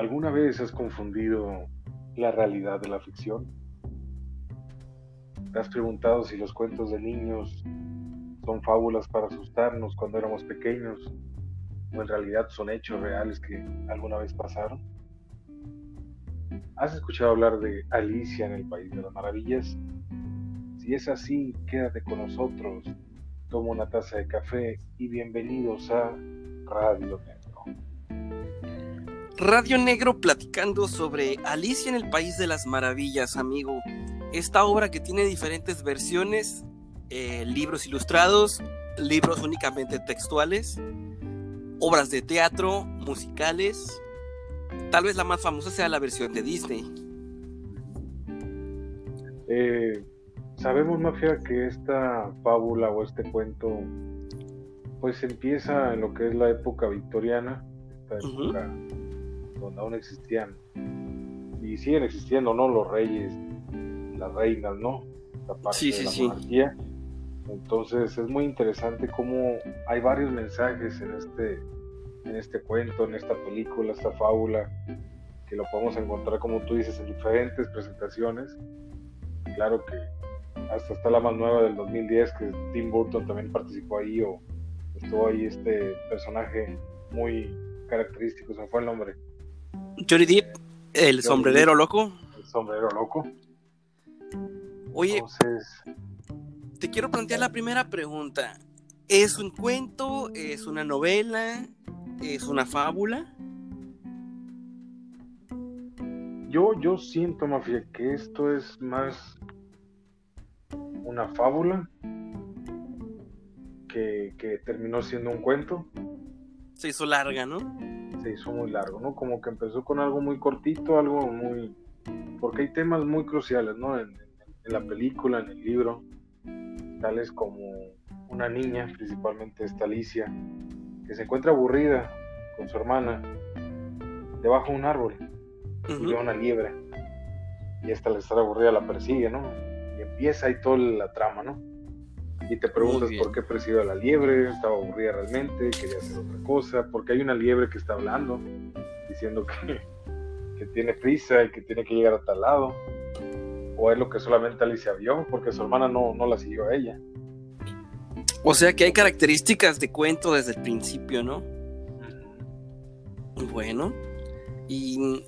¿Alguna vez has confundido la realidad de la ficción? ¿Te has preguntado si los cuentos de niños son fábulas para asustarnos cuando éramos pequeños o en realidad son hechos reales que alguna vez pasaron? ¿Has escuchado hablar de Alicia en el País de las Maravillas? Si es así, quédate con nosotros, toma una taza de café y bienvenidos a Radio Radio Negro platicando sobre Alicia en el País de las Maravillas, amigo. Esta obra que tiene diferentes versiones, eh, libros ilustrados, libros únicamente textuales, obras de teatro, musicales. Tal vez la más famosa sea la versión de Disney. Eh, sabemos, Mafia, que esta fábula o este cuento pues empieza en lo que es la época victoriana, esta época donde aún existían y siguen existiendo, ¿no? Los reyes, las reinas, ¿no? La parte sí, de la sí. monarquía. Entonces es muy interesante cómo hay varios mensajes en este, en este cuento, en esta película, esta fábula, que lo podemos encontrar, como tú dices, en diferentes presentaciones. Claro que hasta está la más nueva del 2010, que Tim Burton también participó ahí, o estuvo ahí este personaje muy característico, se me fue el nombre. Johnny Depp, el sombrerero loco. El sombrero loco. Oye, Entonces, te quiero plantear la primera pregunta. ¿Es un cuento? ¿Es una novela? ¿Es una fábula? yo, yo siento, Mafia, que esto es más una fábula que, que terminó siendo un cuento. Se hizo larga, ¿no? Se hizo muy largo, ¿no? Como que empezó con algo muy cortito, algo muy... Porque hay temas muy cruciales, ¿no? En, en la película, en el libro, tales como una niña, principalmente esta Alicia, que se encuentra aburrida con su hermana debajo de un árbol y ve una liebre y esta al estar aburrida la persigue, ¿no? Y empieza ahí toda la trama, ¿no? Y te preguntas por qué persigue a la liebre, estaba aburrida realmente, quería hacer otra cosa, porque hay una liebre que está hablando, diciendo que, que tiene prisa y que tiene que llegar a tal lado, o es lo que solamente Alicia vio, porque su hermana no, no la siguió a ella. O sea que hay características de cuento desde el principio, ¿no? Bueno, y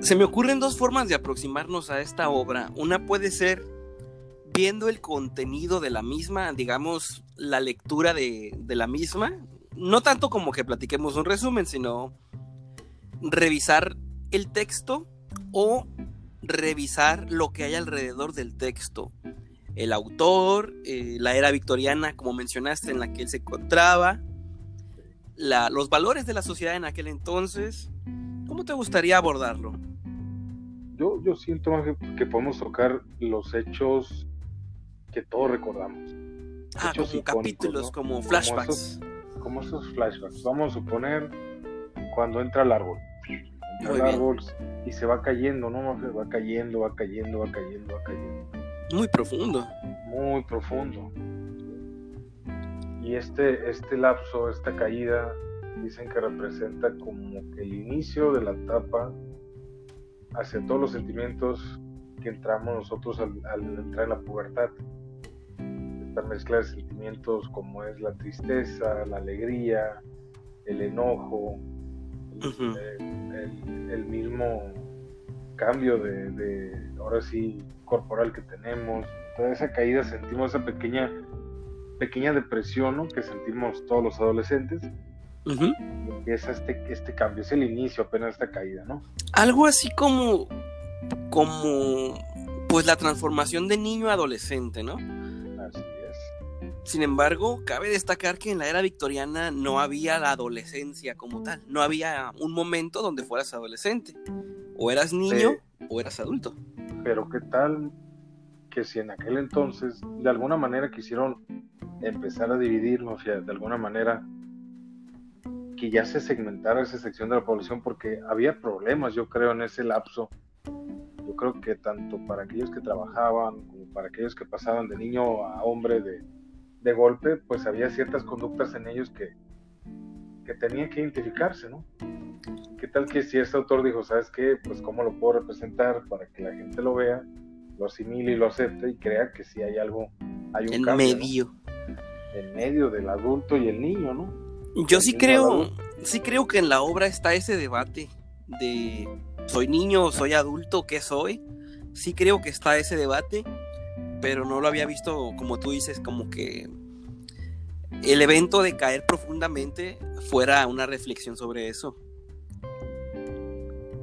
se me ocurren dos formas de aproximarnos a esta obra. Una puede ser viendo el contenido de la misma, digamos, la lectura de, de la misma. No tanto como que platiquemos un resumen, sino revisar el texto o revisar lo que hay alrededor del texto. El autor, eh, la era victoriana, como mencionaste, en la que él se encontraba, los valores de la sociedad en aquel entonces. ¿Cómo te gustaría abordarlo? Yo, yo siento más que podemos tocar los hechos que todos recordamos. Ah, como icónicos, capítulos, ¿no? como Como flashbacks. esos- como esos flashbacks. Vamos a suponer cuando entra al árbol. Entra Muy bien. árbol y se va cayendo, ¿no? Va cayendo, va cayendo, va cayendo, va cayendo. Muy profundo. Muy profundo. Y este, este lapso, esta caída, dicen que representa como que el inicio de la etapa hacia todos los sentimientos que entramos nosotros al, al entrar en la pubertad. Esta mezcla de sentimientos como es la tristeza, la alegría, el enojo, el, Ujú. el- el- el mismo cambio de, de, ahora sí, corporal que tenemos. Toda esa caída sentimos esa pequeña, pequeña depresión ¿no? que sentimos todos los adolescentes. Ujú. Y empieza este, este cambio, es el inicio apenas de esta caída, ¿no? Algo así como, como, pues la transformación de niño a adolescente, ¿no? Sin embargo, cabe destacar que en la era victoriana no había la adolescencia como tal. No había un momento donde fueras adolescente. O eras niño o eras adulto. Pero qué tal que si en aquel entonces de alguna manera quisieron empezar a dividirnos, o sea, de alguna manera que ya se segmentara esa sección de la población porque había problemas, yo creo, en ese lapso. Yo creo que tanto para aquellos que trabajaban como para aquellos que pasaban de niño a hombre de, de golpe, pues había ciertas conductas en ellos que, que tenían que identificarse, ¿no? ¿qué tal que si este autor dijo, ¿sabes qué? Pues cómo lo puedo representar para que la gente lo vea, lo asimile y lo acepte y crea que sí hay algo, hay un En cambio, ¿no? medio. En medio del adulto y el niño, ¿no? Yo sí Entiendo al creo, sí creo que en la obra está ese debate de soy niño, soy adulto, ¿qué soy? Sí creo que está ese debate, pero no lo había visto como tú dices, como que el evento de caer profundamente fuera una reflexión sobre eso.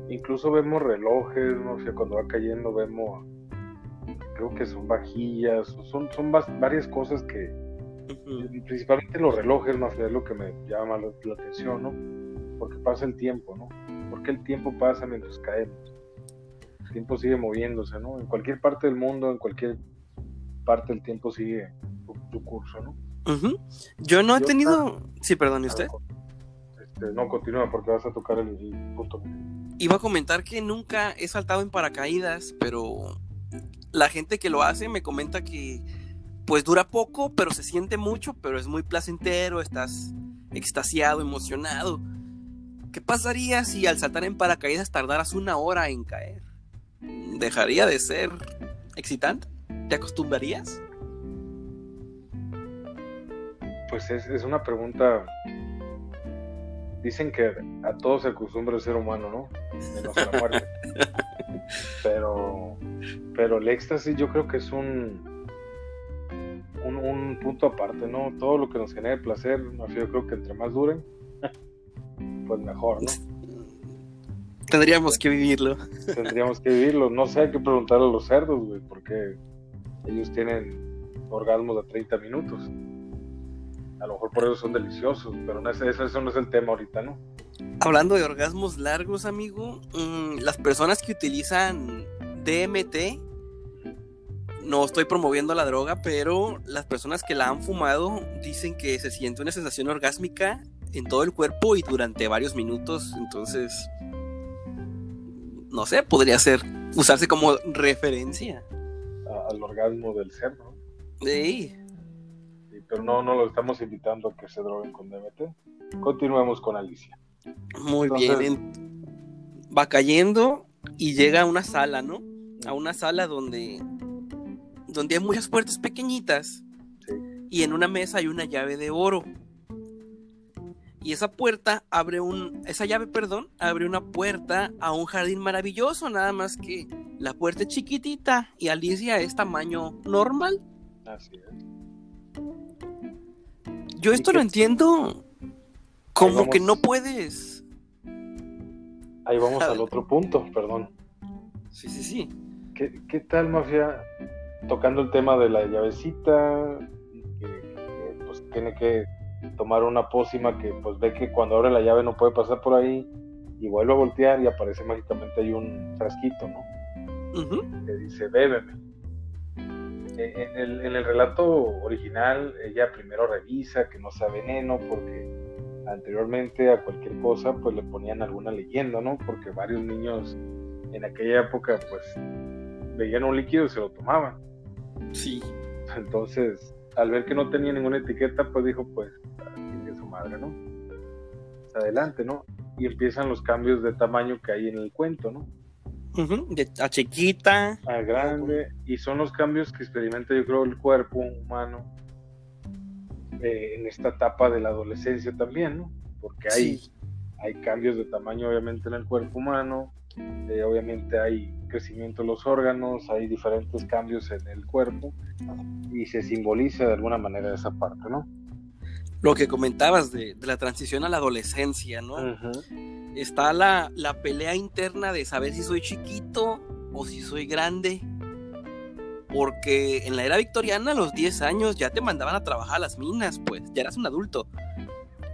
Incluso vemos relojes, no sé, cuando va cayendo vemos, creo que son vajillas, son, son varias cosas que, principalmente los relojes, más es lo que me llama la, la atención, ¿no? Porque pasa el tiempo, ¿no? Porque el tiempo pasa mientras caemos. El tiempo sigue moviéndose, ¿no? En cualquier parte del mundo, en cualquier parte el tiempo sigue su curso, ¿no? Yo no he Yo- tenido... Sí, perdón, ¿y usted? Este, no, continúa porque vas a tocar el, el punto. Iba a comentar que nunca he saltado en paracaídas, pero la gente que lo hace me comenta que pues dura poco, pero se siente mucho, pero es muy placentero, estás extasiado, emocionado. ¿Qué pasaría si al saltar en paracaídas tardaras una hora en caer? ¿Dejaría de ser excitante? ¿Te acostumbrarías? Pues es, es una pregunta. Dicen que a todos se acostumbra el ser humano, ¿no? Menos a la muerte. pero, pero el éxtasis yo creo que es un, un, un punto aparte, ¿no? Todo lo que nos genere placer, yo creo que entre más duren, pues mejor, ¿no? Tendríamos que vivirlo. Tendríamos que vivirlo. No sé, hay que preguntarle a los cerdos, güey, porque ellos tienen orgasmos de 30 minutos. A lo mejor por eso son deliciosos, pero no es, eso, no es el tema ahorita, ¿no? Hablando de orgasmos largos, amigo, mm, las personas que utilizan DMT, no estoy promoviendo la droga, pero las personas que la han fumado dicen que se siente una sensación orgásmica en todo el cuerpo y durante varios minutos, entonces, no sé, podría ser usarse como referencia. A- al orgasmo del cerdo. ¿no? Sí, pero no, no lo estamos invitando a que se droguen con DMT. Continuemos con Alicia. muy Entonces- bien. en- Va cayendo y llega a una sala, ¿no? A una sala donde, donde hay muchas puertas pequeñitas Sí. y en una mesa hay una llave de oro. Y esa puerta abre un, esa llave, perdón, abre una puerta a un jardín maravilloso, nada más que la puerta es chiquitita y Alicia es tamaño normal. Así es. Yo ¿Y esto lo entiendo como vamos. que no puedes. Ahí vamos al otro punto, perdón. Sí, sí, sí. ¿Qué, qué tal, Mafia? Tocando el tema de la llavecita, que, pues tiene que tomar una pócima que pues ve que cuando abre la llave no puede pasar por ahí y vuelve a voltear y aparece mágicamente ahí un frasquito, ¿no? Ujú. que dice bébeme. Eh, En el, en el relato original, ella primero revisa que no sea veneno, porque anteriormente a cualquier cosa, pues le ponían alguna leyenda, ¿no? Porque varios niños en aquella época, pues veían un líquido y se lo tomaban. Sí. Entonces, al ver que no tenía ninguna etiqueta, pues dijo, pues, de su madre, ¿no? Adelante, ¿no? Y empiezan los cambios de tamaño que hay en el cuento, ¿no? De a chiquita. a grande y son los cambios que experimenta yo creo el cuerpo humano eh, en esta etapa de la adolescencia también, ¿no? Porque hay, Sí. hay cambios de tamaño obviamente en el cuerpo humano, eh, obviamente hay crecimiento de los órganos, hay diferentes cambios en el cuerpo y se simboliza de alguna manera esa parte, ¿no? Lo que comentabas de, de la transición a la adolescencia, ¿no? Está la, la pelea interna de saber si soy chiquito o si soy grande. Porque en la era victoriana, a los 10 años ya te mandaban a trabajar a las minas, pues ya eras un adulto.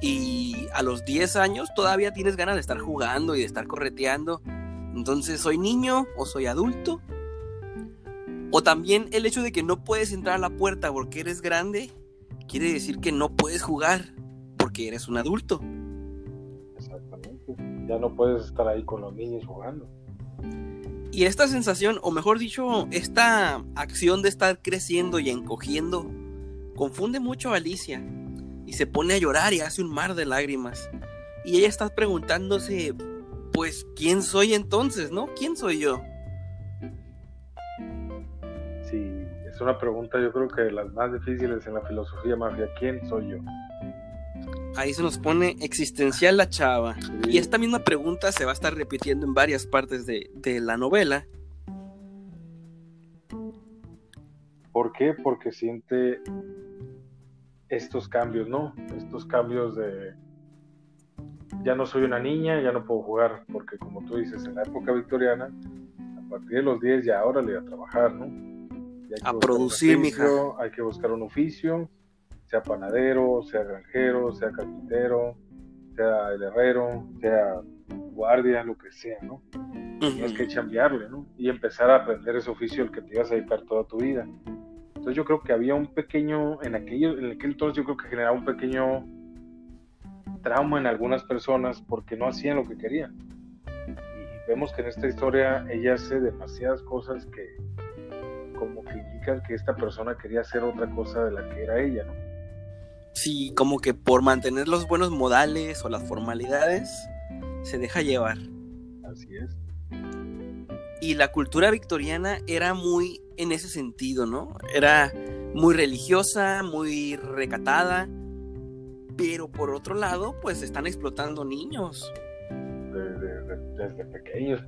Y a los 10 años todavía tienes ganas de estar jugando y de estar correteando. Entonces, ¿soy niño o soy adulto? O también el hecho de que no puedes entrar a la puerta porque eres grande, quiere decir que no puedes jugar porque eres un adulto. Exactamente. Ya no puedes estar ahí con los niños jugando. Y esta sensación, o mejor dicho, esta acción de estar creciendo y encogiendo, confunde mucho a Alicia. Y se pone a llorar y hace un mar de lágrimas. Y ella está preguntándose, pues, ¿quién soy entonces, no? ¿Quién soy yo? Es una pregunta yo creo que de las más difíciles en la filosofía mafia. ¿Quién soy yo? Ahí se nos pone existencial la chava. Y esta misma pregunta se va a estar repitiendo en varias partes de, de la novela. ¿Por qué? Porque siente estos cambios, ¿no? Estos cambios de ya no soy una niña, ya no puedo jugar, porque como tú dices, en la época victoriana, a partir de los 10 ya ahora le voy a trabajar, ¿no? A producir, mija. Hay que buscar un oficio, sea panadero, sea granjero, sea carpintero, sea el herrero, sea guardia, lo que sea, ¿no? Tienes que chambearle, ¿no? Y empezar a aprender ese oficio al que te ibas a dedicar toda tu vida. Entonces yo creo que había un pequeño, en aquello, en aquel entonces yo creo que generaba un pequeño trauma en algunas personas porque no hacían lo que querían. Y vemos que en esta historia ella hace demasiadas cosas que como que indican que esta persona quería hacer otra cosa de la que era ella, ¿no? Sí, como que por mantener los buenos modales o las formalidades se deja llevar. Así es. Y la cultura victoriana era muy en ese sentido, ¿no? Era muy religiosa, muy recatada, pero por otro lado, pues están explotando niños. Desde, pequeños.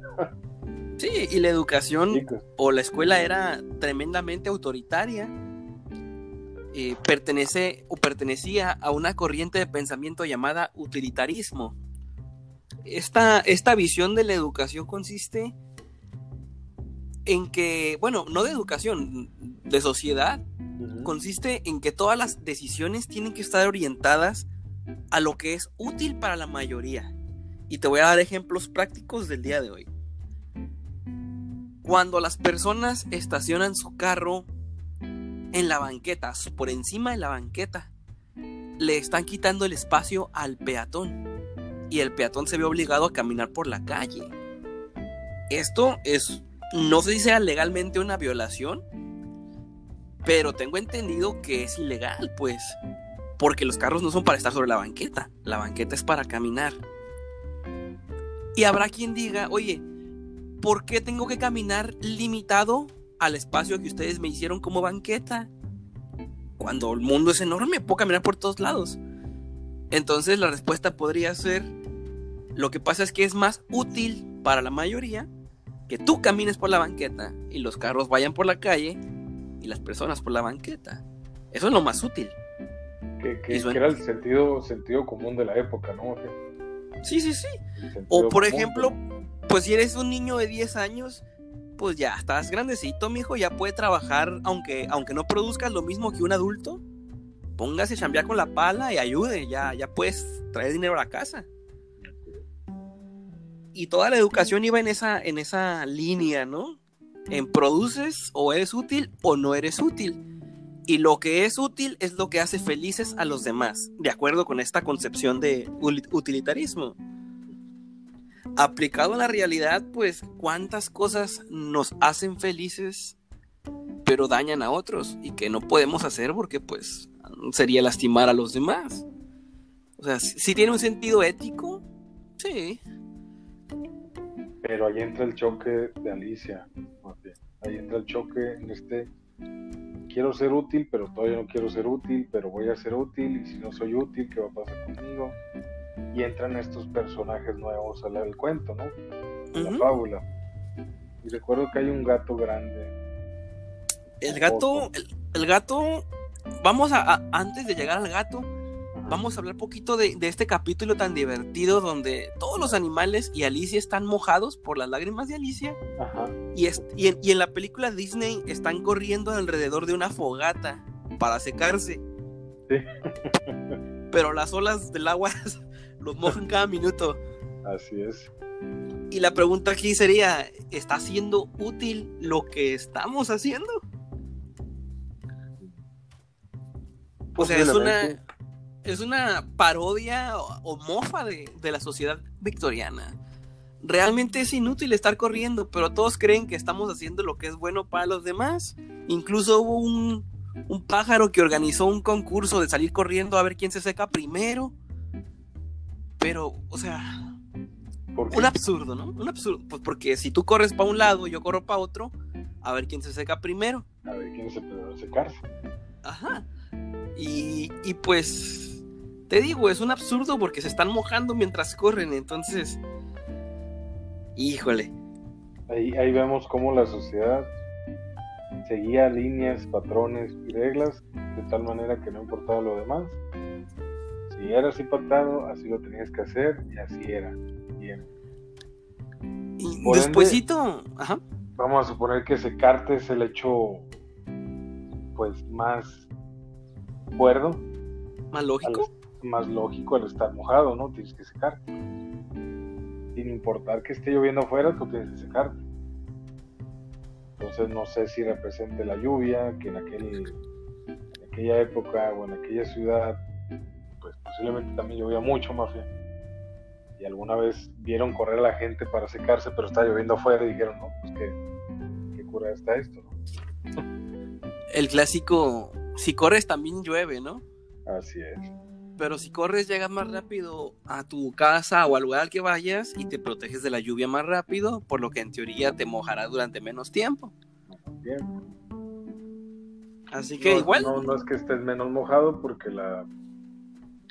Sí, y la educación o la escuela era tremendamente autoritaria. Eh, pertenece o pertenecía a una corriente de pensamiento llamada utilitarismo. Esta, esta visión de la educación consiste en que, bueno, no de educación, de sociedad, consiste en que todas las decisiones tienen que estar orientadas a lo que es útil para la mayoría. Y te voy a dar ejemplos prácticos del día de hoy. Cuando las personas estacionan su carro en la banqueta, por encima de la banqueta, le están quitando el espacio al peatón. Y el peatón se ve obligado a caminar por la calle. Esto es, no sé si sea legalmente una violación, pero tengo entendido que es ilegal, pues. Porque los carros no son para estar sobre la banqueta. La banqueta es para caminar. Y habrá quien diga, oye, ¿por qué tengo que caminar limitado al espacio que ustedes me hicieron como banqueta? Cuando el mundo es enorme, puedo caminar por todos lados. Entonces la respuesta podría ser, lo que pasa es que es más útil para la mayoría que tú camines por la banqueta y los carros vayan por la calle y las personas por la banqueta. Eso es lo más útil. Que, era el sentido, sentido común de la época, ¿no? Sí, sí, sí. O por ejemplo, pues si eres un niño de 10 años, pues ya estás grandecito, mijo, ya puede trabajar, aunque, aunque no produzcas lo mismo que un adulto. Póngase a chambear con la pala y ayude, ya, ya puedes traer dinero a la casa. Y toda la educación iba en esa, en esa línea, ¿no? En produces o eres útil o no eres útil. Y lo que es útil es lo que hace felices a los demás, de acuerdo con esta concepción de utilitarismo. Aplicado a la realidad, pues cuántas cosas nos hacen felices, pero dañan a otros y que no podemos hacer porque pues sería lastimar a los demás. O sea, si tiene un sentido ético, sí. Pero ahí entra el choque de Alicia. Ahí entra el choque en este quiero ser útil, pero todavía no quiero ser útil, pero voy a ser útil y si no soy útil, ¿qué va a pasar conmigo? Y entran estos personajes nuevos al, cuento, ¿no? La fábula. Y recuerdo que hay un gato grande. El gato, el, gato, vamos a, antes de llegar al gato, vamos a hablar un poquito de, este capítulo tan divertido donde todos los animales y Alicia están mojados por las lágrimas de Alicia. Y, y, en, la película Disney están corriendo alrededor de una fogata para secarse. Pero las olas del agua los mojan cada minuto. Así es. Y la pregunta aquí sería, ¿está siendo útil lo que estamos haciendo? O sea, es una, es una parodia o, mofa de, la sociedad victoriana. Realmente es inútil estar corriendo, pero todos creen que estamos haciendo lo que es bueno para los demás. Incluso hubo un, un pájaro que organizó un concurso de salir corriendo a ver quién se seca primero. Pero, o sea, Un absurdo, ¿no? Un absurdo. Pues porque si tú corres para un lado y yo corro para otro, a ver quién se seca primero. A ver quién se puede secarse. Ajá. Y, y pues, te digo, es un absurdo porque se están mojando mientras corren, entonces, híjole. Ahí, ahí vemos cómo la sociedad seguía líneas, patrones y reglas de tal manera que no importaba lo demás. Si eras impactado, así lo tenías que hacer y así era. Bien. Y despuésito, ajá. Vamos a suponer que secarte es el hecho pues más cuerdo. Más lógico. más lógico al estar mojado, ¿no? Tienes que secarte. Sin importar que esté lloviendo afuera, tú tienes que secarte. Entonces no sé si represente la lluvia, que en, aquel, en aquella época o en aquella ciudad, posiblemente también llovía mucho bien. Y alguna vez vieron correr a la gente para secarse, pero estaba lloviendo afuera y dijeron, no, pues qué, qué cura está esto, ¿no? El clásico, si corres también llueve, ¿no? Así es pero si corres llegas más rápido a tu casa o al lugar al que vayas y te proteges de la lluvia más rápido, por lo que en teoría te mojará durante menos tiempo. Así que igual. No, es que estés menos mojado porque la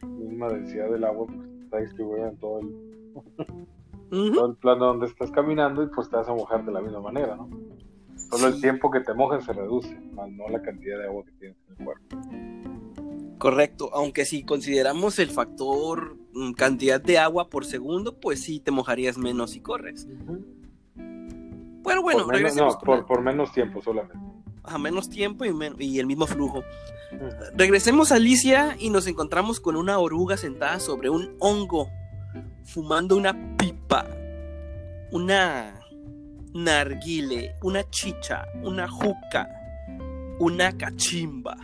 misma densidad del agua pues, está distribuida en todo el, todo el plano donde estás caminando y pues te vas a mojar de la misma manera, ¿no? Solo el tiempo que te mojes se reduce, más no la cantidad de agua que tienes en el cuerpo. Correcto, aunque si consideramos el factor mm, cantidad de agua por segundo, pues sí te mojarías menos si corres. Bueno, bueno, por menos, no, por, menos tiempo solamente. A menos tiempo y, y el mismo flujo. Regresemos a Alicia y nos encontramos con una oruga sentada sobre un hongo, fumando una pipa, una narguile, una chicha, una juca, una cachimba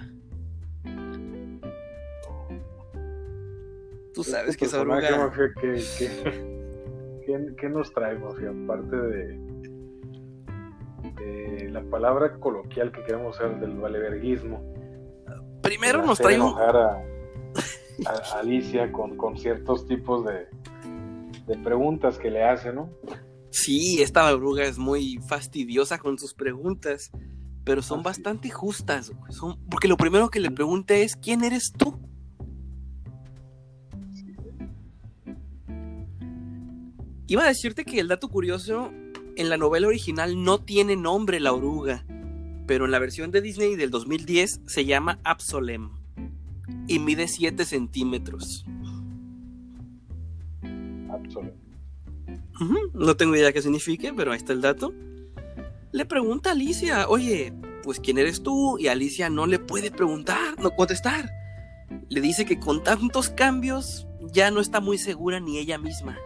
Tú sabes que esa oruga. ¿qué, nos trae, Mafia? Aparte de, la palabra coloquial que queremos hacer del valeverguismo. Primero nos trae un. A, a, Alicia con, con ciertos tipos de, de preguntas que le hace, ¿no? Sí, esta oruga es muy fastidiosa con sus preguntas, pero son bastante justas. Son, porque lo primero que le pregunta es: ¿quién eres tú? Iba a decirte que el dato curioso, en la novela original no tiene nombre la oruga, pero en la versión de Disney del 2010 se llama Absolem y mide 7 centímetros. Absolem. No tengo idea qué signifique, pero ahí está el dato. Le pregunta a Alicia, oye, pues quién eres tú, y Alicia no le puede preguntar, no contestar. Le dice que con tantos cambios ya no está muy segura ni ella misma.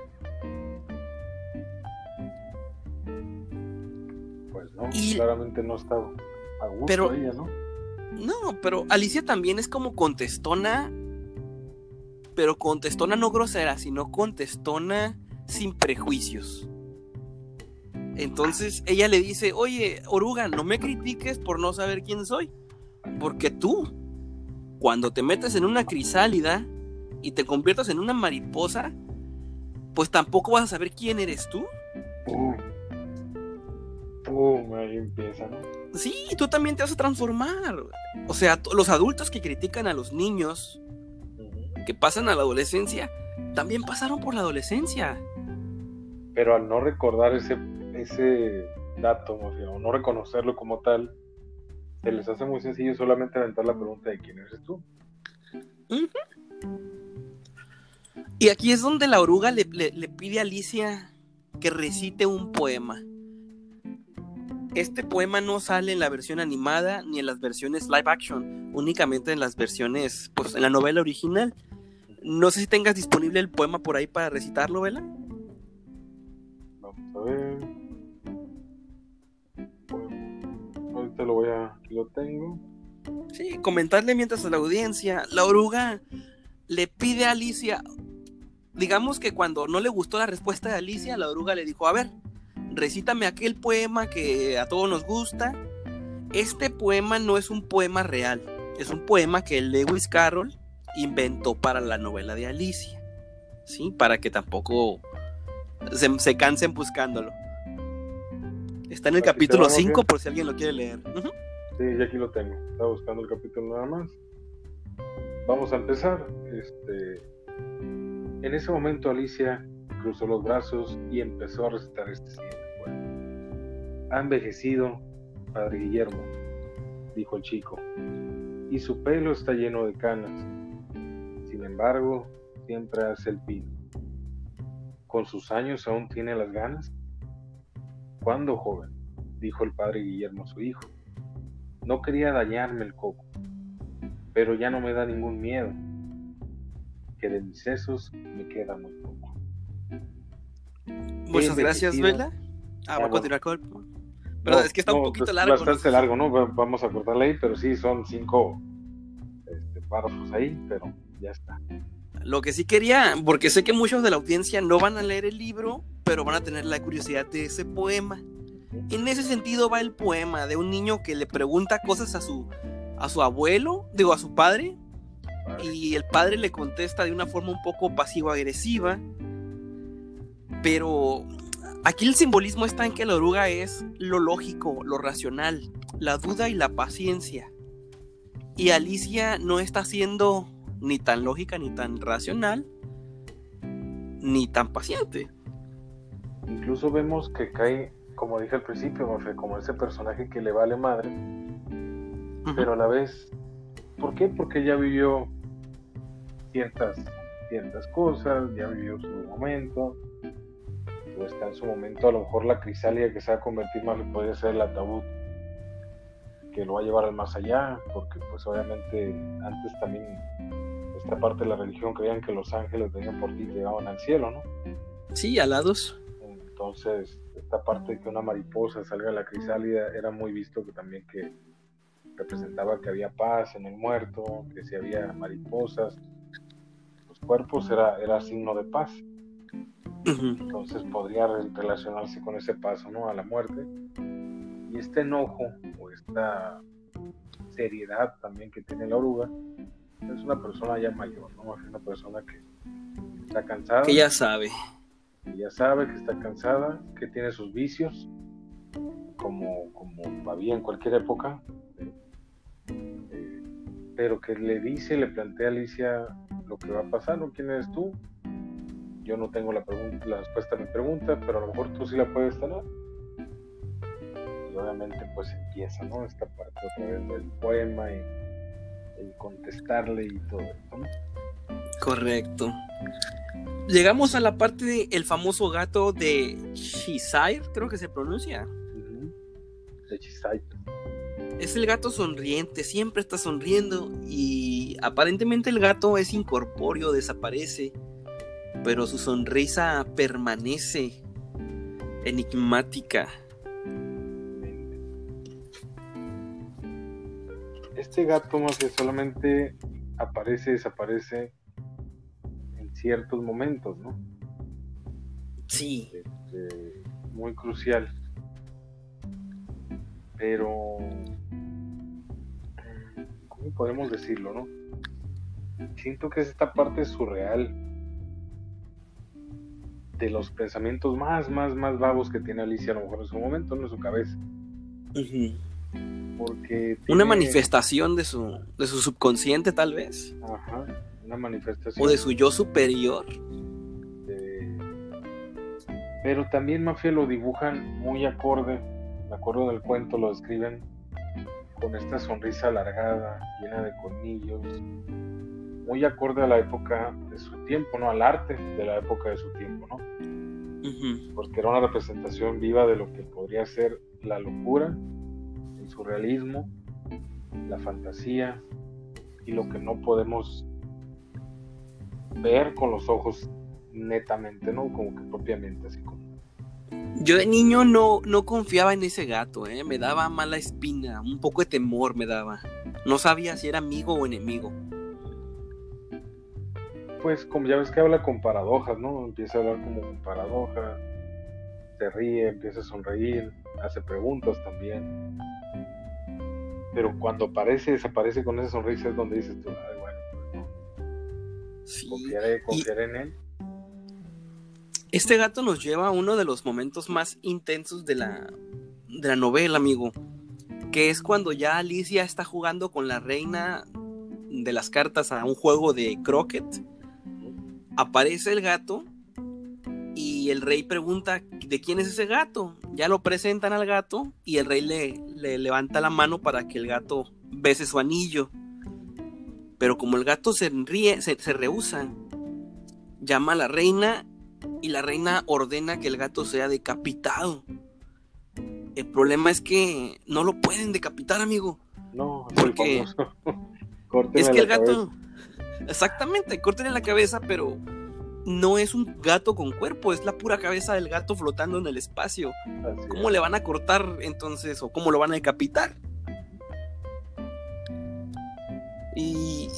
Y... Claramente no está a gusto pero, ella, ¿no? No, pero Alicia también es como contestona, pero contestona no grosera, sino contestona sin prejuicios. Entonces ella le dice, oye, oruga, no me critiques por no saber quién soy, porque tú, cuando te metes en una crisálida y te conviertas en una mariposa, pues tampoco vas a saber quién eres tú ahí empieza, ¿no? Sí, tú también te vas a transformar. O sea, los adultos que critican a los niños que pasan a la adolescencia, también pasaron por la adolescencia. Pero al no recordar ese, ese dato, o no reconocerlo como tal, se les hace muy sencillo solamente aventar la pregunta de quién eres tú. Y aquí es donde la oruga le, le pide a Alicia que recite un poema. Este poema no sale en la versión animada ni en las versiones live action, únicamente en las versiones, pues en la novela original. No sé si tengas disponible el poema por ahí para recitarlo, Vela. Vamos a ver. ahorita lo voy a. Lo tengo. Sí, comentarle mientras a la audiencia. La oruga le pide a Alicia. Digamos que cuando no le gustó la respuesta de Alicia, la oruga le dijo: A ver, recítame aquel poema que a todos nos gusta. Este poema no es un poema real, es un poema que Lewis Carroll inventó para la novela de Alicia, ¿sí? Para que tampoco se, cansen buscándolo. Está en el capítulo 5 por si alguien lo quiere leer. Sí, ya aquí lo tengo. Estaba buscando el capítulo nada más. Vamos a empezar. Este, en ese momento Alicia cruzó los brazos y empezó a recitar este. Ha envejecido, padre Guillermo, dijo el chico, y su pelo está lleno de canas. Sin embargo, siempre hace el pino. ¿Con sus años aún tiene las ganas? ¿Cuándo, joven? dijo el padre Guillermo a su hijo. No quería dañarme el coco, pero ya no me da ningún miedo, que de mis sesos me queda muy poco. Muchas gracias, Vela. Ah, voy a continuar con el... Pero es que está un poquito largo. Bastante largo, ¿no? Vamos a cortarle ahí, pero sí, son cinco este, párrafos ahí, pero ya está. Lo que sí quería, porque sé que muchos de la audiencia no van a leer el libro, pero van a tener la curiosidad de ese poema. En ese sentido va el poema de un niño que le pregunta cosas a su, a su abuelo, digo, a su padre, y el padre le contesta de una forma un poco pasivo-agresiva, pero aquí el simbolismo está en que la oruga es lo lógico, lo racional, la duda y la paciencia. Y Alicia no está siendo ni tan lógica, ni tan racional, ni tan paciente. Incluso vemos que cae, como dije al principio, como ese personaje que le vale madre, pero a la vez, ¿por qué? Porque ya vivió ciertas, ciertas cosas, ya vivió su momento, o está en su momento, a lo mejor la crisálida que se va a convertir más le podría ser el ataúd que lo va a llevar al más allá, porque pues obviamente antes también esta parte de la religión creían que los ángeles venían por ti y llegaban al cielo, ¿no? Sí, alados. Entonces, esta parte de que una mariposa salga de la crisálida era muy visto que también que representaba que había paz en el muerto, que si había mariposas, los cuerpos era, era signo de paz. Entonces podría relacionarse con ese paso, ¿no? A la muerte. Y este enojo o esta seriedad también que tiene la oruga es una persona ya mayor, ¿no? Es una persona que está cansada. Que ya sabe. Que ya sabe que está cansada, que tiene sus vicios, como, como había en cualquier época. Eh, pero que le dice, le plantea a Alicia lo que va a pasar, ¿no? ¿Quién eres tú? Yo no tengo la, pregunta, la respuesta a mi pregunta, pero a lo mejor tú sí la puedes tener. Y obviamente pues empieza, ¿no? Esta parte otra vez del poema y contestarle y todo esto. Correcto. Llegamos a la parte del famoso gato de Cheshire, creo que se pronuncia. De. Es el gato sonriente, siempre está sonriendo y aparentemente el gato es incorpóreo, desaparece, pero su sonrisa permanece enigmática. este gato más que solamente aparece, desaparece en ciertos momentos, ¿no? Sí. Este, muy crucial. Pero, ¿cómo podemos decirlo, no? Siento que es esta parte surreal de los pensamientos más, más, más vagos que tiene Alicia a lo mejor en su momento, ¿no? En su cabeza. Una manifestación de su, de su subconsciente, tal vez. Ajá, una manifestación. O de su yo superior. Pero también Mafia lo dibujan muy acorde, me acuerdo del cuento, lo describen con esta sonrisa alargada, llena de colmillos, muy acorde a la época de su tiempo, ¿no? Al arte de la época de su tiempo, ¿no? Porque era una representación viva de lo que podría ser la locura surrealismo, la fantasía y lo que no podemos ver con los ojos netamente, ¿no? Como que propiamente, así como. Yo de niño no, no confiaba en ese gato, ¿eh? me daba mala espina, un poco de temor me daba. No sabía si era amigo o enemigo. Pues como ya ves que habla con paradojas, ¿no? Empieza a hablar como con paradojas, se ríe, empieza a sonreír, hace preguntas también pero cuando aparece, desaparece con esa sonrisa es donde dices tú, Ay, bueno, pues no. Confiaré, en él. Este gato nos lleva a uno de los momentos más intensos de la, de la novela, amigo. Que es cuando ya Alicia está jugando con la reina de las cartas a un juego de croquet. Aparece el gato y el rey pregunta de quién es ese gato. Ya lo presentan al gato y el rey le, le levanta la mano para que el gato bese su anillo. Pero como el gato se ríe, se, se rehúsa, llama a la reina y la reina ordena que el gato sea decapitado. El problema es que no lo pueden decapitar, amigo. No, Porque es que el gato, cabeza. Exactamente, corten la cabeza, pero no es un gato con cuerpo, es la pura cabeza del gato flotando en el espacio. Así ¿Cómo es. le van a cortar entonces o cómo lo van a decapitar? Y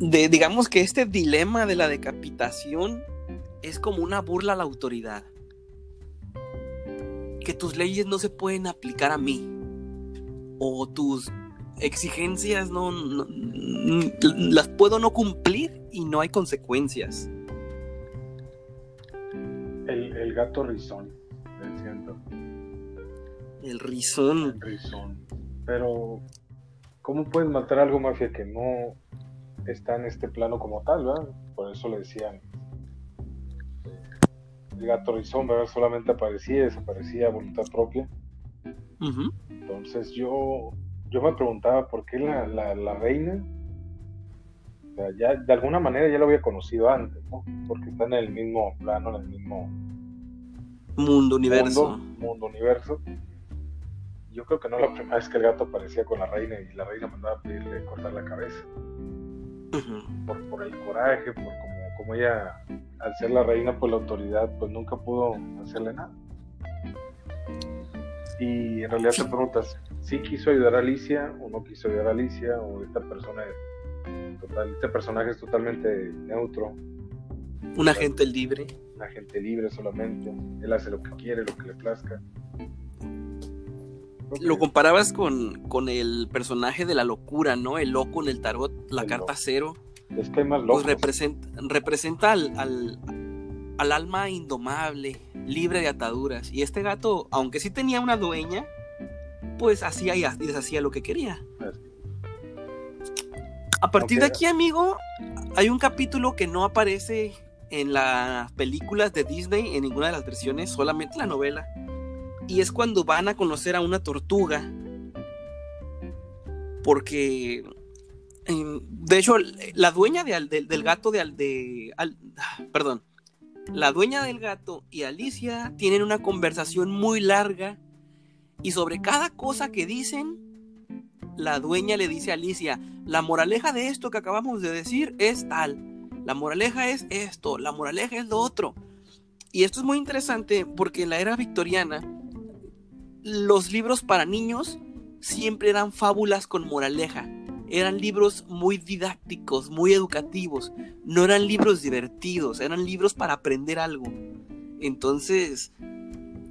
de, digamos que este dilema de la decapitación es como una burla a la autoridad. Que tus leyes no se pueden aplicar a mí. O tus exigencias no, no- n- las puedo no cumplir y no hay consecuencias. El, el gato rizón, me siento. El rizón. El rizón. Pero, ¿cómo puedes matar algo, mafia, que no está en este plano como tal, ¿verdad? Por eso le decían. El gato rizón, ¿verdad? Solamente aparecía y desaparecía a voluntad propia. Entonces yo, yo me preguntaba por qué la, la, la reina, o sea, ya de alguna manera ya lo había conocido antes, ¿no? Porque está en el mismo plano, en el mismo Mundo, universo. mundo, mundo, universo. Yo creo que no la primera vez que el gato aparecía con la reina y la reina mandaba a pedirle cortar la cabeza. Por, por el coraje, por como, como ella, al ser la reina, pues la autoridad, pues nunca pudo hacerle nada. Y en realidad te preguntas, si quiso ayudar a Alicia o no quiso ayudar a Alicia, o esta persona es total, este personaje es totalmente neutro, Un agente libre. un agente libre solamente, él hace lo que quiere, lo que le plazca. Lo comparabas con, con el personaje de la locura, ¿no? El loco en el tarot, la El carta loco. cero. Es que hay más Pues locos. representa, representa al, al, al alma indomable, libre de ataduras. Y este gato, aunque sí tenía una dueña, pues hacía y deshacía lo que quería. A partir de aquí, amigo, hay un capítulo que no aparece en las películas de Disney, en ninguna de las versiones, solamente en la novela. Y es cuando van a conocer a una tortuga. Porque, em, de hecho, la dueña de del, gato de, Al- de Al- perdón, la dueña del gato y Alicia tienen una conversación muy larga y sobre cada cosa que dicen, la dueña le dice a Alicia, la moraleja de esto que acabamos de decir es tal, la moraleja es esto, la moraleja es lo otro. Y esto es muy interesante porque en la era victoriana, los libros para niños siempre eran fábulas con moraleja. Eran libros muy didácticos, muy educativos. No eran libros divertidos, eran libros para aprender algo. Entonces,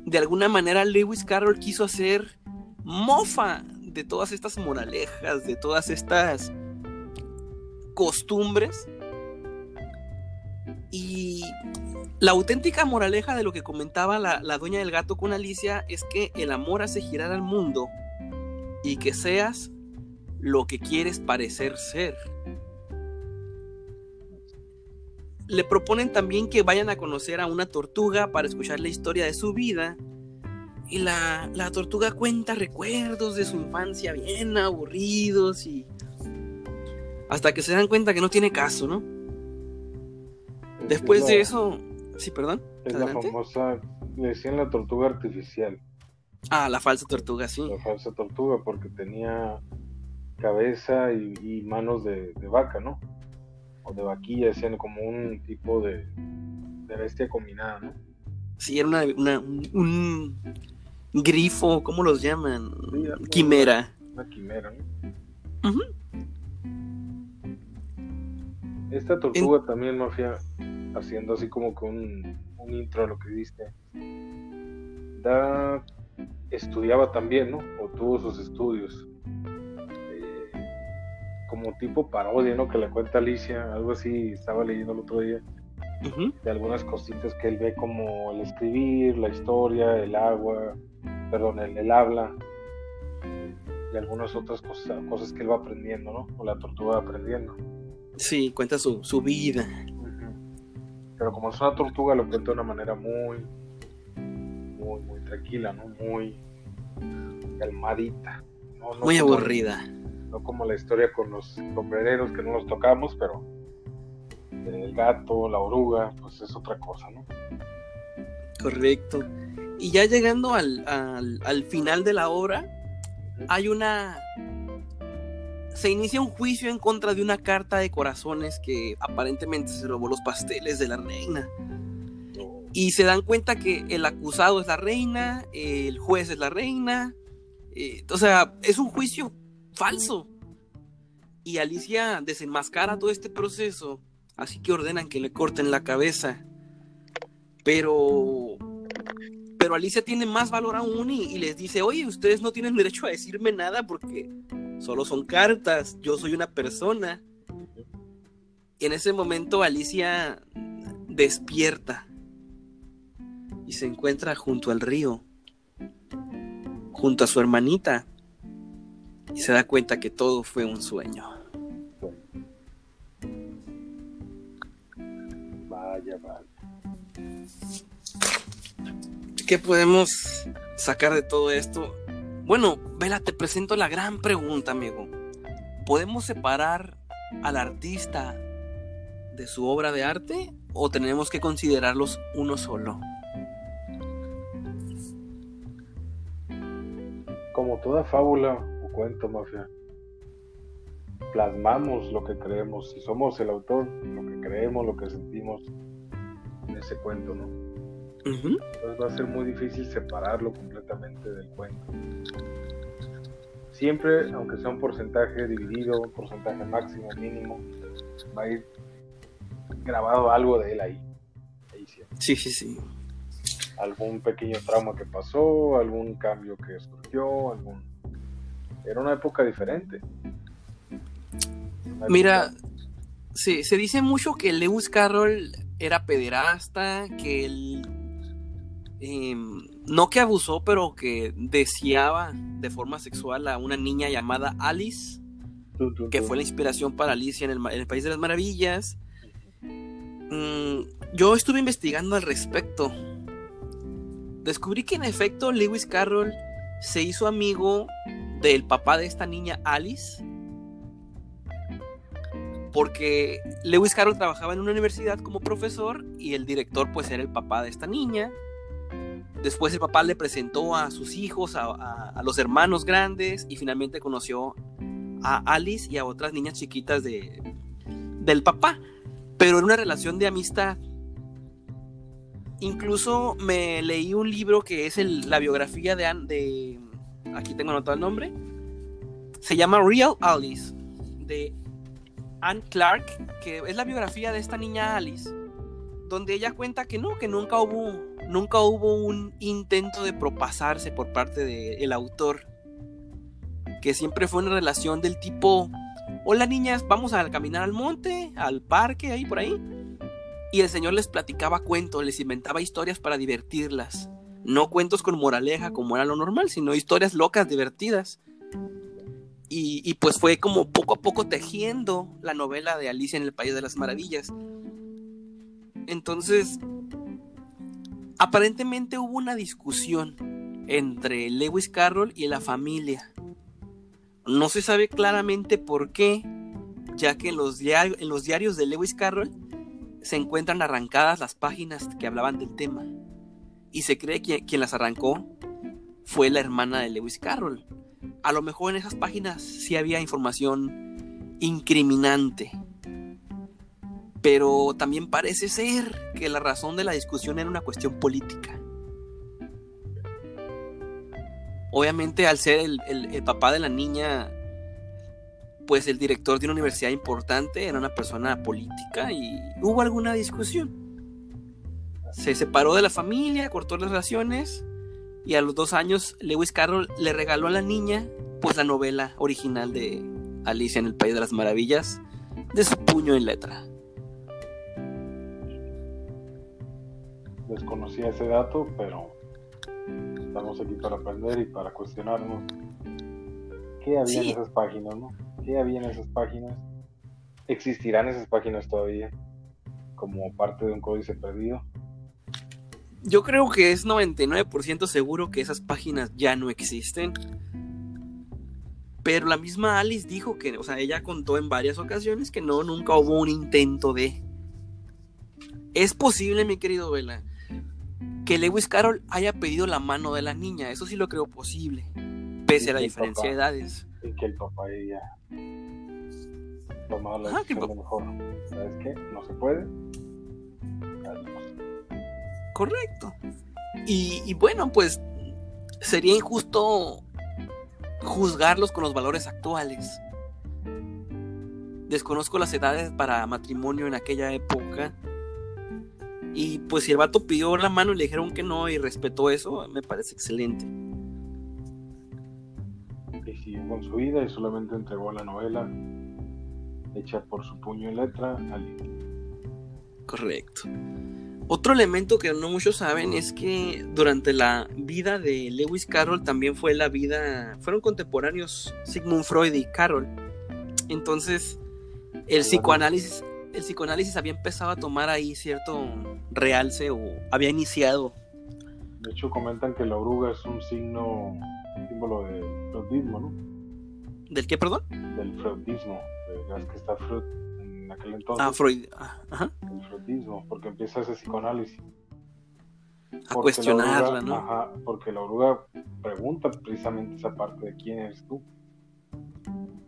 de alguna manera Lewis Carroll quiso hacer mofa de todas estas moralejas, de todas estas costumbres. Y la auténtica moraleja de lo que comentaba la, la dueña del gato con Alicia es que el amor hace girar al mundo y que seas lo que quieres parecer ser. Le proponen también que vayan a conocer a una tortuga para escuchar la historia de su vida. Y la, la tortuga cuenta recuerdos de su infancia bien aburridos y... Hasta que se dan cuenta que no tiene caso, ¿no? Es- Después es de eso... Sí, perdón. Es la famosa, le decían la tortuga artificial, Ah, la falsa tortuga, sí. la falsa tortuga, porque tenía cabeza y, y manos de, de vaca, ¿no? O de vaquilla, decían como un tipo de, de bestia combinada, ¿no? Sí, era una, una- un, un grifo, ¿cómo los llaman? Sí, algo- Quimera. Una quimera, ¿no? Ujú. Esta tortuga también, Mafia, haciendo así como que un, un intro a lo que diste, da, estudiaba también, ¿no? O tuvo sus estudios. Como tipo parodia, ¿no? Que le cuenta Alicia, algo así, estaba leyendo el otro día. de algunas cositas que él ve como el escribir, la historia, el agua, perdón, el, el habla y algunas otras cosas, cosas que él va aprendiendo, ¿no? O la tortuga va aprendiendo. Sí, cuenta su, su vida. Pero como es una tortuga, lo cuenta de una manera muy, muy, muy tranquila, ¿no? Muy calmadita. muy aburrida. No como la historia con los sombrereros que no los tocamos, pero el gato, la oruga, pues es otra cosa, ¿no? Correcto. Y ya llegando al, al, final de la obra, hay una... Se inicia un juicio en contra de una carta de corazones que aparentemente se robó los pasteles de la reina. Y se dan cuenta que el acusado es la reina, el juez es la reina. Eh, o sea, es un juicio falso. Y Alicia desenmascara todo este proceso Así que ordenan que le corten la cabeza. Pero. Pero Alicia tiene más valor aún y, les dice: Oye, ustedes no tienen derecho a decirme nada porque solo son cartas. Yo soy una persona. Y en ese momento Alicia despierta y se encuentra junto al río, junto a su hermanita, y se da cuenta que todo fue un sueño. ¿Qué podemos sacar de todo esto? Bueno, Vela, te presento la gran pregunta, amigo. ¿Podemos separar al artista de su obra de arte o tenemos que considerarlos uno solo? Como toda fábula cuento, mafia, plasmamos lo que creemos. Si somos el autor, lo que creemos, lo que sentimos en ese cuento, ¿no? Entonces va a ser muy difícil separarlo completamente del cuento. Siempre, aunque sea un porcentaje dividido, un porcentaje máximo, mínimo, va a ir grabado algo de él ahí. sí, sí, sí. Algún pequeño trauma que pasó, algún cambio que surgió, algún... Era una época diferente. Mira, sí, se dice mucho que Lewis Carroll era pederasta, que él em, no que abusó, pero que deseaba de forma sexual a una niña llamada Alice, que fue la inspiración para Alicia en el, País de las Maravillas. Mm, yo estuve investigando al respecto. Descubrí que en efecto Lewis Carroll se hizo amigo del papá de esta niña Alice porque Lewis Carroll trabajaba en una universidad como profesor y el director pues era el papá de esta niña. Después el papá le presentó a sus hijos, a, los hermanos grandes y finalmente conoció a Alice y a otras niñas chiquitas de, del papá, pero en una relación de amistad. Incluso me leí un libro que es la biografía de, de, aquí tengo anotado el nombre, se llama Real Alice, de Anne Clark, que es la biografía de esta niña Alice, donde ella cuenta que no, que nunca hubo, nunca hubo un intento de propasarse por parte del autor, que siempre fue una relación del tipo, hola niñas, vamos a caminar al monte, al parque, ahí por ahí, y el señor les platicaba cuentos, les inventaba historias para divertirlas, no cuentos con moraleja como era lo normal, sino historias locas, divertidas. Y, pues fue como poco a poco tejiendo la novela de Alicia en el País de las Maravillas. Entonces, aparentemente hubo una discusión entre Lewis Carroll y la familia. No se sabe claramente por qué, ya que en los, en los diarios de Lewis Carroll se encuentran arrancadas las páginas que hablaban del tema. Y se cree que quien las arrancó fue la hermana de Lewis Carroll, a lo mejor en esas páginas sí había información incriminante. Pero también parece ser que la razón de la discusión era una cuestión política. Obviamente al ser el, papá de la niña, pues el director de una universidad importante era una persona política y hubo alguna discusión. Se separó de la familia, cortó las relaciones y a los dos años Lewis Carroll le regaló a la niña pues la novela original de Alicia en el País de las Maravillas de su puño en letra. desconocía ese dato, pero estamos aquí para aprender y para cuestionarnos qué había en esas páginas, ¿no? ¿Qué había en esas páginas? ¿Existirán esas páginas todavía como parte de un códice perdido? Yo creo que es 99% seguro que esas páginas ya no existen. Pero la misma Alice dijo que, o sea, ella contó en varias ocasiones que no, nunca hubo un intento de. Es posible, mi querido Vela, que Lewis Carroll haya pedido la mano de la niña. Eso sí lo creo posible, pese a la diferencia de edades. Y que el papá ella tomado la decisión mejor. ¿Sabes qué? No se puede. Correcto. Y, y bueno, pues sería injusto juzgarlos con los valores actuales. Desconozco las edades para matrimonio en aquella época. Y pues si el vato pidió la mano y le dijeron que no y respetó eso, me parece excelente. Y siguió con su vida y solamente entregó la novela hecha por su puño y letra al Correcto. Otro elemento que no muchos saben es que durante la vida de Lewis Carroll también fue la vida, fueron contemporáneos Sigmund Freud y Carroll. Entonces, el psicoanálisis, el psicoanálisis había empezado a tomar ahí cierto realce o había iniciado. De hecho, comentan que la oruga es un signo, símbolo del freudismo, ¿no? ¿Del qué, perdón? Del freudismo. De, que está Freud aquel entonces. Ah, Freud. Ah, ajá porque empieza ese psicoanálisis. A cuestionarla, ¿no? Ajá, porque la oruga pregunta precisamente esa parte de quién eres tú.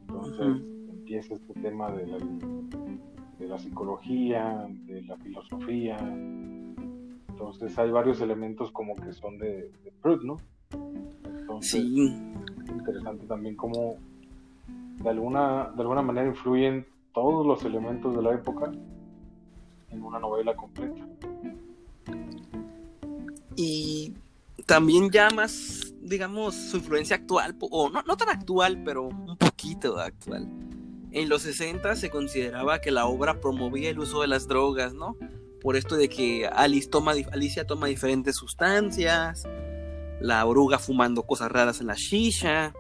Entonces empieza este tema de la, de la psicología, de la filosofía. Entonces hay varios elementos como que son de, de Freud, ¿no? Entonces, sí. es interesante también cómo de alguna, de alguna manera influyen todos los elementos de la época en una novela completa. Y también ya más, digamos, su influencia actual, o no, no tan actual, pero un poquito actual. En los 60 se consideraba que la obra promovía el uso de las drogas, ¿no? Por esto de que Alice toma, Alicia toma diferentes sustancias, la oruga fumando cosas raras en la shisha,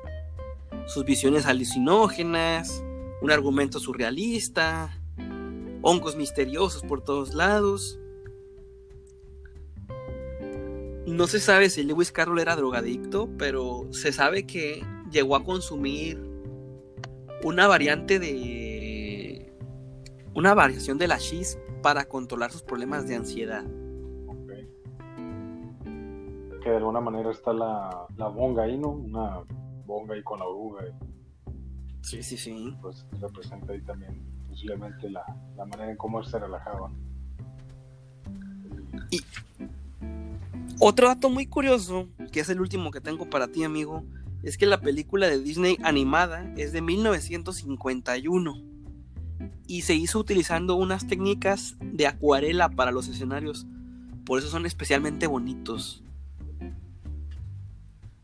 sus visiones alucinógenas, un argumento surrealista, hongos misteriosos por todos lados. No se sabe si Lewis Carroll era drogadicto, pero se sabe que llegó a consumir una variante de. una variación de la Shiz para controlar sus problemas de ansiedad. Que de alguna manera está la, la bonga ahí, ¿no? Una bonga ahí con la oruga. Sí, sí, sí. Pues representa ahí también posiblemente la, manera en cómo se relajaba. Y otro dato muy curioso, que es el último que tengo para ti, amigo, es que la película de Disney animada es de 1951 y se hizo utilizando unas técnicas de acuarela para los escenarios. Por eso son especialmente bonitos.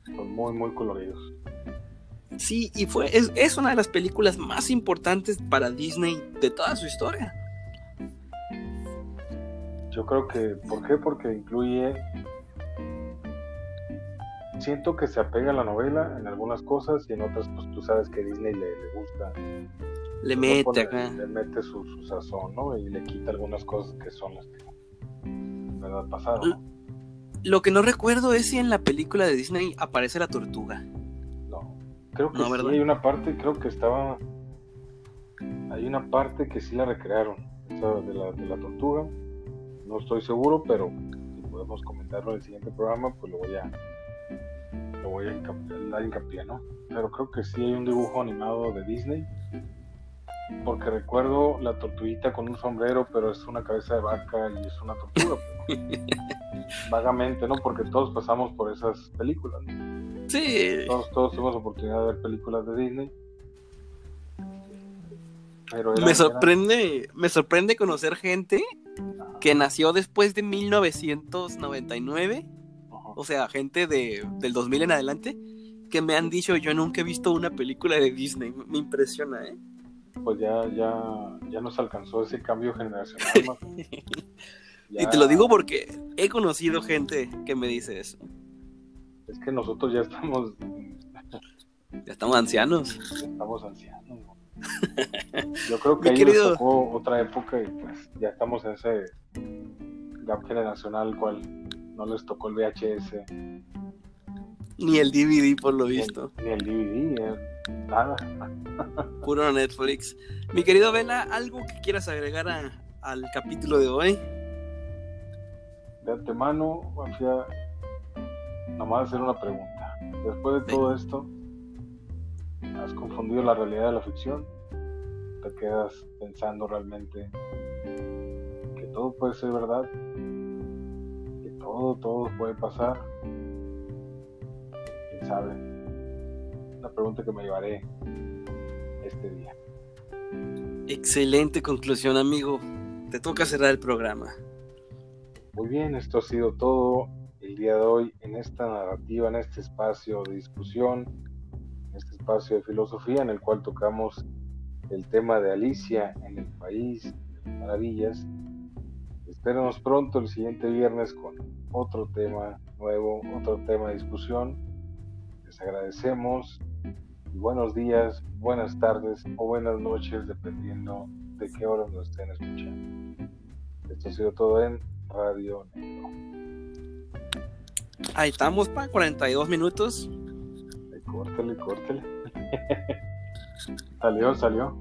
Son muy, muy coloridos. Sí, y fue, es, una de las películas más importantes para Disney de toda su historia. Yo creo que, ¿por qué? Porque incluye, siento que se apega a la novela en algunas cosas y en otras, pues tú sabes que Disney le, gusta. Le mete acá. Le mete su, sazón, ¿no? Y le quita algunas cosas que son las que, ¿verdad? Pasaron. Lo que no recuerdo es si en la película de Disney aparece la tortuga. Creo que sí, hay una parte, creo que estaba. Hay una parte que sí la recrearon, de la, de la tortuga. No estoy seguro, pero si podemos comentarlo en el siguiente programa, pues lo voy a. Lo voy a dar hincapié, ¿no? Pero creo que sí hay un dibujo animado de Disney. Porque recuerdo la tortuguita con un sombrero, pero es una cabeza de vaca y es una tortuga. Vagamente, ¿no? Porque todos pasamos por esas películas. Sí. Todos, todos tuvimos oportunidad de ver películas de Disney. me sorprende, me sorprende conocer gente que nació después de 1999, o sea, gente de, del 2000 en adelante, que me han dicho yo nunca he visto una película de Disney. Me impresiona, ¿eh? Pues ya, ya, ya nos alcanzó ese cambio generacional. Y te lo digo porque he conocido gente que me dice eso. Es que nosotros ya estamos. Ya estamos ancianos. Ya estamos ancianos. Yo creo que ahí nos tocó otra época y pues ya estamos en ese gap generacional cual no les tocó el VHS. Ni el DVD por lo visto. Ni el, DVD, eh, nada. Puro Netflix. Mi querido Vela, ¿algo que quieras agregar al capítulo de hoy? De antemano, Mafia, nomás hacer una pregunta. Después de todo esto, ¿has confundido la realidad de la ficción? ¿Te quedas pensando realmente que todo puede ser verdad? ¿Que todo, todo puede pasar? ¿Quién sabe? Una pregunta que me llevaré este día. Excelente conclusión, amigo. Te toca cerrar el programa. Muy bien, esto ha sido todo el día de hoy en esta narrativa, en este espacio de discusión, en este espacio de filosofía en el cual tocamos el tema de Alicia en el País de Maravillas. Espérenos pronto el siguiente viernes con otro tema nuevo, otro tema de discusión. Les agradecemos y buenos días, buenas tardes o buenas noches, dependiendo de qué hora nos estén escuchando. Esto ha sido todo en Radio Negro. Ahí estamos, para 42 minutos. Córtale, córtale. salió, salió.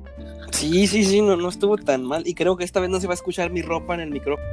Sí, sí, sí, no, no estuvo tan mal. Y creo que esta vez no se va a escuchar mi ropa en el micrófono.